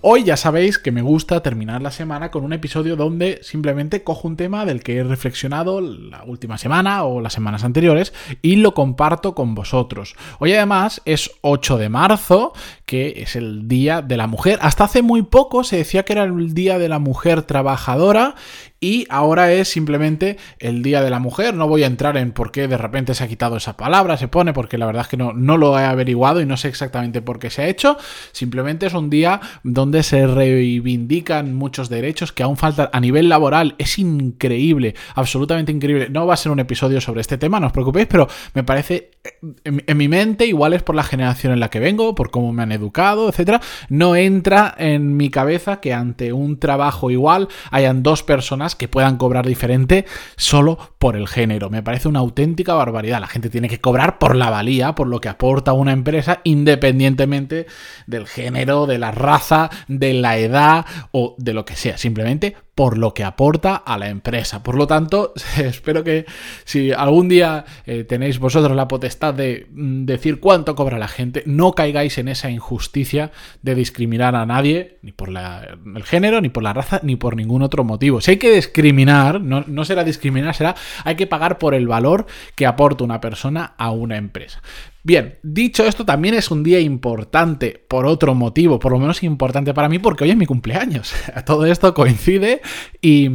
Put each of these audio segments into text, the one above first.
Hoy ya sabéis que me gusta terminar la semana con un episodio donde simplemente cojo un tema del que he reflexionado la última semana o las semanas anteriores y lo comparto con vosotros. Hoy además es 8 de marzo, que es el Día de la Mujer. Hasta hace muy poco se decía que era el Día de la Mujer Trabajadora y ahora es simplemente el Día de la Mujer. No voy a entrar en por qué de repente se ha quitado esa palabra, se pone, porque la verdad es que no, no lo he averiguado y no sé exactamente por qué se ha hecho. Simplemente es un día donde se reivindican muchos derechos que aún faltan a nivel laboral. Es increíble, absolutamente increíble. No va a ser un episodio sobre este tema, no os preocupéis, pero me parece en, mi mente, igual es por la generación en la que vengo, por cómo me han educado, etcétera, no entra en mi cabeza que ante un trabajo igual hayan dos personas que puedan cobrar diferente solo por el género. Me parece una auténtica barbaridad. La gente tiene que cobrar por la valía, por lo que aporta una empresa, independientemente del género, de la raza, de la edad o de lo que sea. Simplemente por lo que aporta a la empresa. Por lo tanto, espero que si algún día eh, tenéis vosotros la potestad de mm, decir cuánto cobra la gente, no caigáis en esa injusticia de discriminar a nadie, ni por el género, ni por la raza, ni por ningún otro motivo. Si hay que discriminar, no, no será discriminar, será hay que pagar por el valor que aporta una persona a una empresa. Bien, dicho esto, también es un día importante por otro motivo, por lo menos importante para mí, porque hoy es mi cumpleaños. Todo esto coincide y...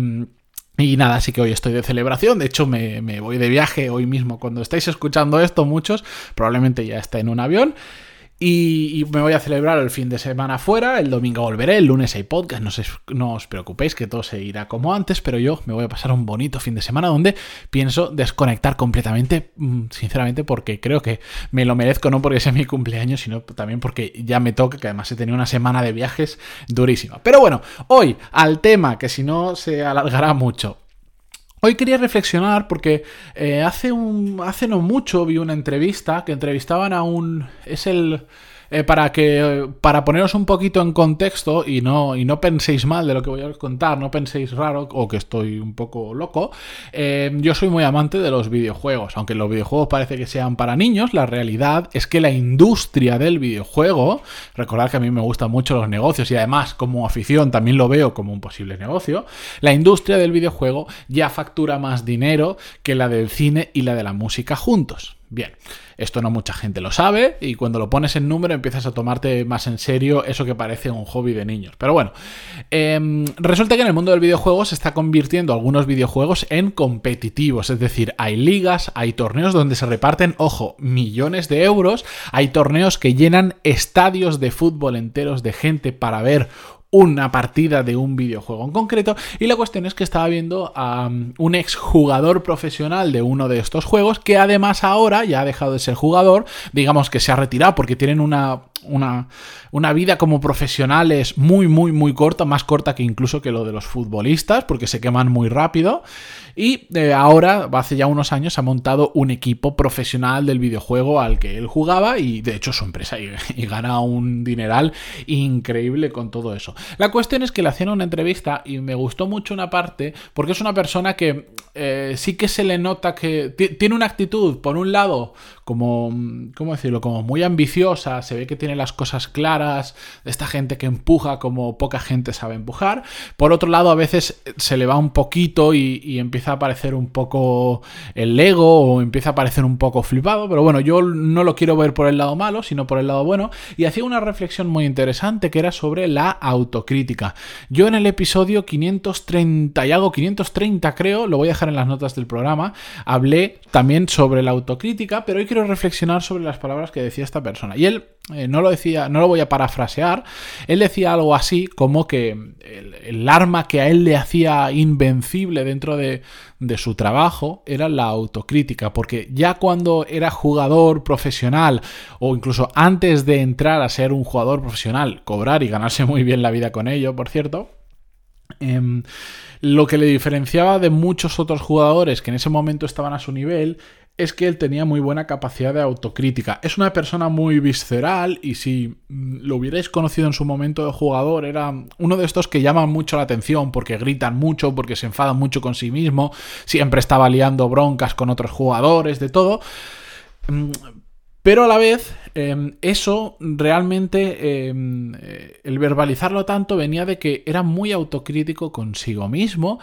Y nada, así que hoy estoy de celebración. De hecho, me, me, voy de viaje hoy mismo. Cuando estáis escuchando esto, muchos probablemente ya está en un avión. Y, me voy a celebrar el fin de semana fuera, el domingo volveré, el lunes hay podcast, no, no, os preocupéis que todo se irá como antes, pero yo me voy a pasar un bonito fin de semana donde pienso desconectar completamente, mm, sinceramente, porque creo que me lo merezco, no porque sea mi cumpleaños, sino también porque ya me toca, que además he tenido una semana de viajes durísima. Pero bueno, hoy al tema, que si no se alargará mucho, Hoy quería reflexionar porque eh, hace, un, hace no mucho vi una entrevista que entrevistaban a un... es el eh, para que para poneros un poquito en contexto y no, y no penséis mal de lo que voy a contar, no penséis raro o que estoy un poco loco, eh, yo soy muy amante de los videojuegos. Aunque los videojuegos parece que sean para niños, la realidad es que la industria del videojuego, recordad que a mí me gustan mucho los negocios y además como afición también lo veo como un posible negocio, la industria del videojuego ya factura más dinero que la del cine y la de la música juntos. Bien, esto no mucha gente lo sabe y cuando lo pones en número empiezas a tomarte más en serio eso que parece un hobby de niños. Pero bueno, eh, resulta que en el mundo del videojuego se está convirtiendo algunos videojuegos en competitivos, es decir, hay ligas, hay torneos donde se reparten, ojo, millones de euros, hay torneos que llenan estadios de fútbol enteros de gente para ver una partida de un videojuego en concreto y la cuestión es que estaba viendo a um, un exjugador profesional de uno de estos juegos que además ahora ya ha dejado de ser jugador, digamos que se ha retirado porque tienen una una, una, vida como profesionales muy, muy, muy corta, más corta que incluso que lo de los futbolistas, porque se queman muy rápido. Y eh, ahora, hace ya unos años, ha montado un equipo profesional del videojuego al que él jugaba y de hecho su empresa y, gana un dineral increíble con todo eso. La cuestión es que le hacían una entrevista y me gustó mucho una parte porque es una persona que eh, sí que se le nota que tiene una actitud, por un lado, como, ¿cómo decirlo? Como muy ambiciosa, se ve que tiene las cosas claras, esta gente que empuja como poca gente sabe empujar. Por otro lado, a veces se le va un poquito y, empieza a parecer un poco el ego o empieza a parecer un poco flipado, pero bueno, yo no lo quiero ver por el lado malo, sino por el lado bueno. Y hacía una reflexión muy interesante que era sobre la autocrítica. Yo en el episodio 530 y algo, 530 creo, lo voy a dejar en las notas del programa, hablé también sobre la autocrítica, pero hoy quiero reflexionar sobre las palabras que decía esta persona. Y él eh, no lo decía, no lo voy a parafrasear, él decía algo así como que el, arma que a él le hacía invencible dentro de, de su trabajo era la autocrítica, porque ya cuando era jugador profesional o incluso antes de entrar a ser un jugador profesional, cobrar y ganarse muy bien la vida con ello, por cierto, Em, lo que le diferenciaba de muchos otros jugadores que en ese momento estaban a su nivel es que él tenía muy buena capacidad de autocrítica. Es una persona muy visceral y si mm, lo hubierais conocido en su momento de jugador, era uno de estos que llaman mucho la atención porque gritan mucho, porque se enfadan mucho con sí mismo, siempre estaba liando broncas con otros jugadores, de todo. Mm, pero a la vez, em, eso realmente, em, eh, el verbalizarlo tanto venía de que era muy autocrítico consigo mismo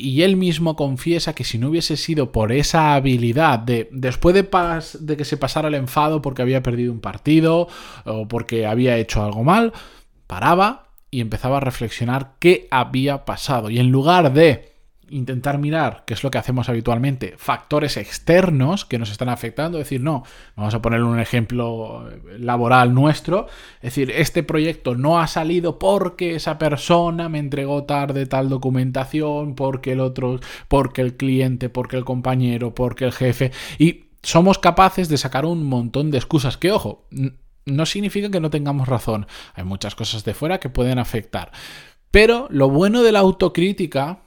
y él mismo confiesa que si no hubiese sido por esa habilidad de, después de, de que se pasara el enfado porque había perdido un partido o porque había hecho algo mal, paraba y empezaba a reflexionar qué había pasado. Y en lugar de intentar mirar, que es lo que hacemos habitualmente, factores externos que nos están afectando, es decir, no, vamos a poner un ejemplo laboral nuestro, es decir, este proyecto no ha salido porque esa persona me entregó tarde tal documentación, porque el otro, porque el cliente, porque el compañero, porque el jefe, y somos capaces de sacar un montón de excusas que, ojo, no significa que no tengamos razón, hay muchas cosas de fuera que pueden afectar. Pero lo bueno de la autocrítica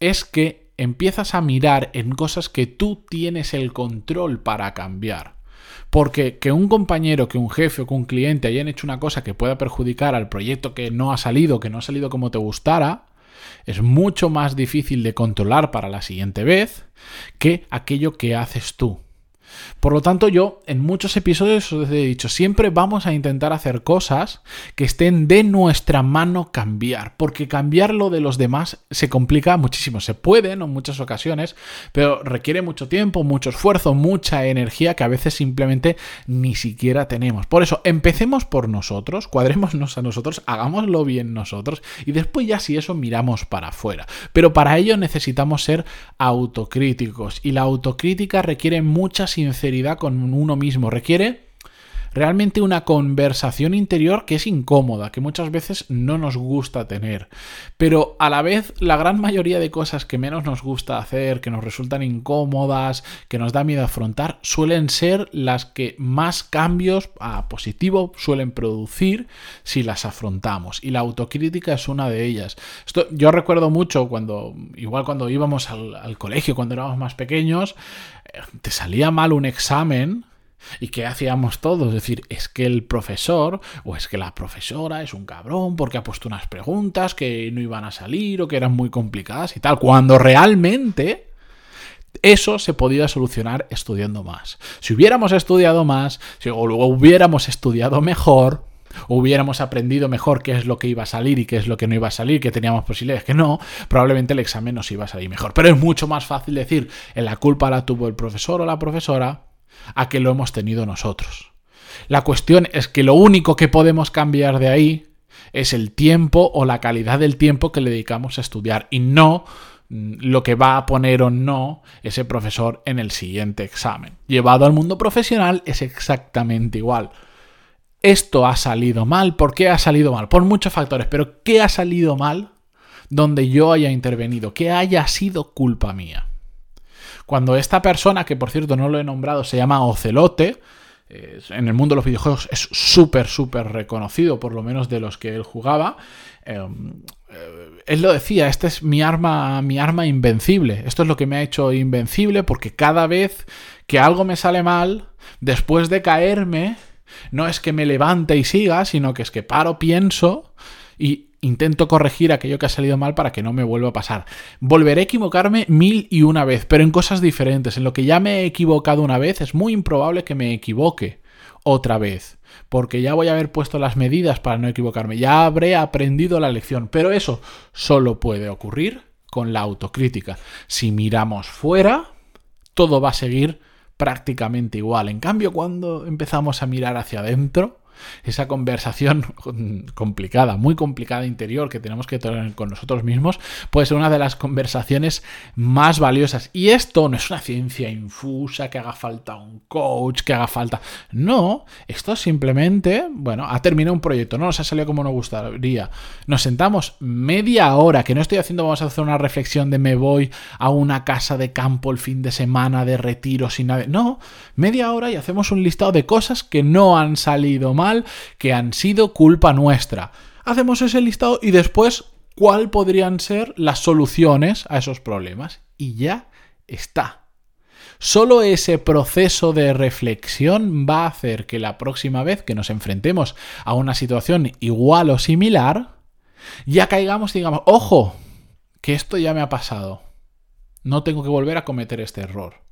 es que empiezas a mirar en cosas que tú tienes el control para cambiar. Porque que un compañero, que un jefe o que un cliente hayan hecho una cosa que pueda perjudicar al proyecto que no ha salido, que no ha salido como te gustara, es mucho más difícil de controlar para la siguiente vez que aquello que haces tú. Por lo tanto, yo en muchos episodios os he dicho, siempre vamos a intentar hacer cosas que estén de nuestra mano cambiar, porque cambiar lo de los demás se complica muchísimo. Se puede en muchas ocasiones, pero requiere mucho tiempo, mucho esfuerzo, mucha energía que a veces simplemente ni siquiera tenemos. Por eso, empecemos por nosotros, cuadrémonos a nosotros, hagámoslo bien nosotros y después ya si eso miramos para afuera. Pero para ello necesitamos ser autocríticos y la autocrítica requiere muchas sinceridad con uno mismo, requiere realmente una conversación interior que es incómoda, que muchas veces no nos gusta tener. Pero a la vez, la gran mayoría de cosas que menos nos gusta hacer, que nos resultan incómodas, que nos da miedo afrontar, suelen ser las que más cambios a positivo suelen producir si las afrontamos. Y la autocrítica es una de ellas. Esto, yo recuerdo mucho cuando, igual cuando íbamos al, al colegio, cuando éramos más pequeños, eh, te salía mal un examen ¿Y qué hacíamos todos? Es decir, es que el profesor o es que la profesora es un cabrón porque ha puesto unas preguntas que no iban a salir o que eran muy complicadas y tal, cuando realmente eso se podía solucionar estudiando más. Si hubiéramos estudiado más, si o hubiéramos estudiado mejor, hubiéramos aprendido mejor qué es lo que iba a salir y qué es lo que no iba a salir, que teníamos posibilidades que no, probablemente el examen nos iba a salir mejor. Pero es mucho más fácil decir, en la culpa la tuvo el profesor o la profesora, a que lo hemos tenido nosotros. La cuestión es que lo único que podemos cambiar de ahí es el tiempo o la calidad del tiempo que le dedicamos a estudiar y no mm, lo que va a poner o no ese profesor en el siguiente examen. Llevado al mundo profesional es exactamente igual. Esto ha salido mal. ¿Por qué ha salido mal? Por muchos factores. Pero ¿qué ha salido mal donde yo haya intervenido? ¿Qué haya sido culpa mía? Cuando esta persona, que por cierto no lo he nombrado, se llama Ocelote, en el mundo de los videojuegos es súper, súper reconocido, por lo menos de los que él jugaba. Em, eh, él lo decía, esta es mi arma, mi arma invencible. Esto es lo que me ha hecho invencible porque cada vez que algo me sale mal, después de caerme, no es que me levante y siga, sino que es que paro, pienso y intento corregir aquello que ha salido mal para que no me vuelva a pasar. Volveré a equivocarme mil y una vez, pero en cosas diferentes. En lo que ya me he equivocado una vez, es muy improbable que me equivoque otra vez, porque ya voy a haber puesto las medidas para no equivocarme, ya habré aprendido la lección, pero eso solo puede ocurrir con la autocrítica. Si miramos fuera, todo va a seguir prácticamente igual. En cambio, cuando empezamos a mirar hacia adentro, esa conversación complicada, muy complicada interior que tenemos que tener con nosotros mismos, puede ser una de las conversaciones más valiosas. Y esto no es una ciencia infusa, que haga falta un coach, que haga falta... No, esto simplemente, bueno, ha terminado un proyecto, no nos ha salido como nos gustaría. Nos sentamos media hora, que no estoy haciendo, vamos a hacer una reflexión de me voy a una casa de campo el fin de semana, de retiro sin nada. No, media hora y hacemos un listado de cosas que no han salido mal, que han sido culpa nuestra. Hacemos ese listado y después cuál podrían ser las soluciones a esos problemas. Y ya está. Solo ese proceso de reflexión va a hacer que la próxima vez que nos enfrentemos a una situación igual o similar, ya caigamos y digamos, ojo, que esto ya me ha pasado. No tengo que volver a cometer este error.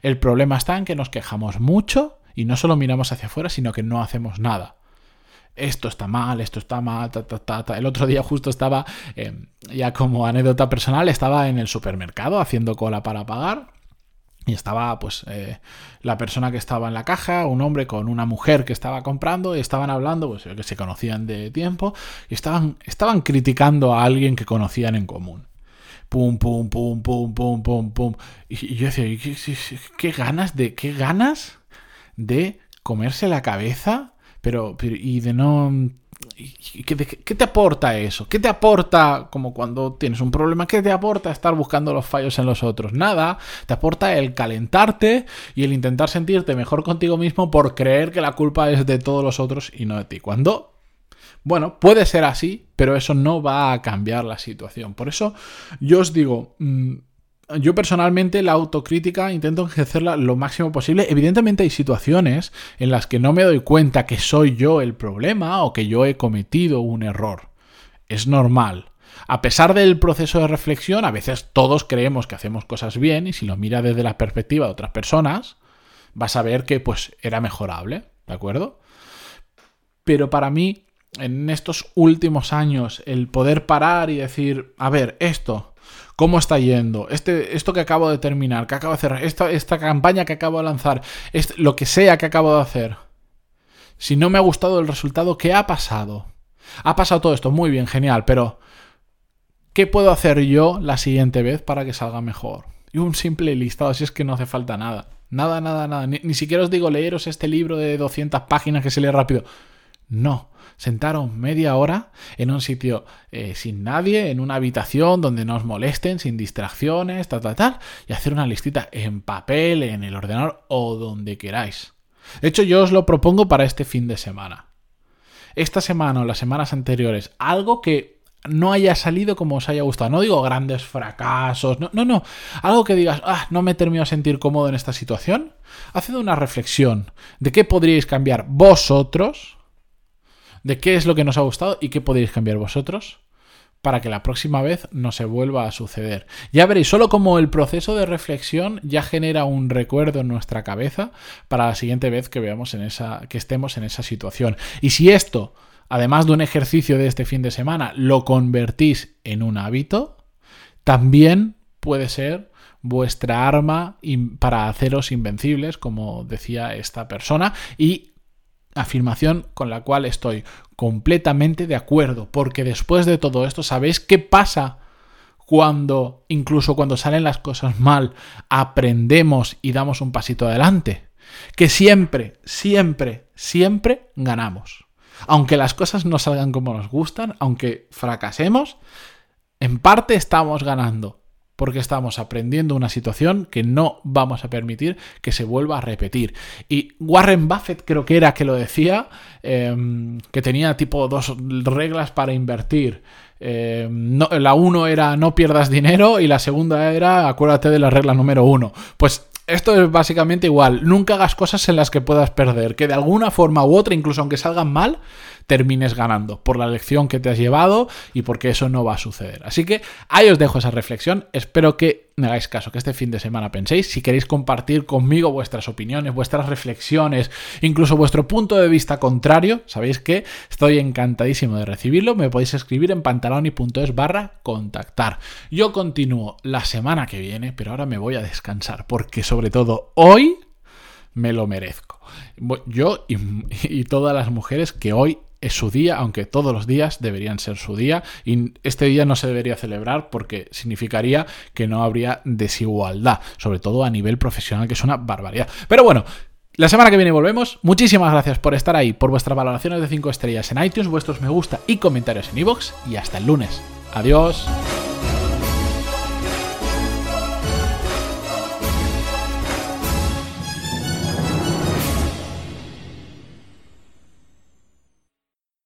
El problema está en que nos quejamos mucho y no solo miramos hacia afuera, sino que no hacemos nada. Esto está mal, esto está mal, ta, ta, ta, El otro día justo estaba, eh, ya como anécdota personal, estaba en el supermercado haciendo cola para pagar y estaba, pues, eh, la persona que estaba en la caja, un hombre con una mujer que estaba comprando, y estaban hablando, pues, que se conocían de tiempo, y estaban, estaban criticando a alguien que conocían en común pum, pum, pum, pum, pum, pum, pum. Y, yo decía, ¿qué, ganas de, qué ganas de comerse la cabeza, pero, y de no... ¿Qué, ¿Qué te aporta eso? ¿Qué te aporta, como cuando tienes un problema, qué te aporta estar buscando los fallos en los otros? Nada, te aporta el calentarte y el intentar sentirte mejor contigo mismo por creer que la culpa es de todos los otros y no de ti. Cuando bueno, puede ser así, pero eso no va a cambiar la situación. Por eso yo os digo, mm, yo personalmente la autocrítica intento ejercerla lo máximo posible. Evidentemente hay situaciones en las que no me doy cuenta que soy yo el problema o que yo he cometido un error. Es normal. A pesar del proceso de reflexión, a veces todos creemos que hacemos cosas bien y si lo mira desde la perspectiva de otras personas, vas a ver que pues era mejorable, ¿de acuerdo? Pero para mí en estos últimos años el poder parar y decir, a ver, esto, ¿cómo está yendo? Este, esto que acabo de terminar, que acabo de hacer, esta, esta campaña que acabo de lanzar, lo que sea que acabo de hacer. Si no me ha gustado el resultado, ¿qué ha pasado? Ha pasado todo esto, muy bien, genial, pero ¿qué puedo hacer yo la siguiente vez para que salga mejor? Y un simple listado, así es que no hace falta nada. Nada, nada, nada. Ni, ni siquiera os digo leeros este libro de 200 páginas que se lee rápido. No sentaron media hora en un sitio eh, sin nadie, en una habitación donde no os molesten, sin distracciones, tal, tal, tal, y hacer una listita en papel, en el ordenador o donde queráis. De hecho, yo os lo propongo para este fin de semana. Esta semana o las semanas anteriores, algo que no haya salido como os haya gustado. No digo grandes fracasos, no, no, no. Algo que digas, ah, no me termino a sentir cómodo en esta situación. Haced una reflexión de qué podríais cambiar vosotros de qué es lo que nos ha gustado y qué podéis cambiar vosotros para que la próxima vez no se vuelva a suceder. Ya veréis, solo como el proceso de reflexión ya genera un recuerdo en nuestra cabeza para la siguiente vez que veamos en esa que estemos en esa situación. Y si esto, además de un ejercicio de este fin de semana, lo convertís en un hábito, también puede ser vuestra arma para haceros invencibles, como decía esta persona, y afirmación con la cual estoy completamente de acuerdo, porque después de todo esto, ¿sabéis qué pasa cuando, incluso cuando salen las cosas mal, aprendemos y damos un pasito adelante? Que siempre, siempre, siempre ganamos. Aunque las cosas no salgan como nos gustan, aunque fracasemos, en parte estamos ganando porque estamos aprendiendo una situación que no vamos a permitir que se vuelva a repetir. Y Warren Buffett creo que era que lo decía, em, que tenía tipo dos reglas para invertir. Em, la uno era no pierdas dinero y la segunda era acuérdate de la regla número uno. Pues esto es básicamente igual. Nunca hagas cosas en las que puedas perder. Que de alguna forma u otra, incluso aunque salgan mal, termines ganando por la lección que te has llevado y porque eso no va a suceder. Así que ahí os dejo esa reflexión. Espero que me hagáis caso, que este fin de semana penséis. Si queréis compartir conmigo vuestras opiniones, vuestras reflexiones, incluso vuestro punto de vista contrario, sabéis que estoy encantadísimo de recibirlo. Me podéis escribir en pantaloni.es barra contactar. Yo continúo la semana que viene, pero ahora me voy a descansar porque sobre todo hoy me lo merezco. Yo y, todas las mujeres que hoy es su día, aunque todos los días deberían ser su día. Y este día no se debería celebrar porque significaría que no habría desigualdad, sobre todo a nivel profesional, que es una barbaridad. Pero bueno. La semana que viene volvemos. Muchísimas gracias por estar ahí, por vuestras valoraciones de 5 estrellas en iTunes, vuestros me gusta y comentarios en iVoox. Y hasta el lunes. Adiós.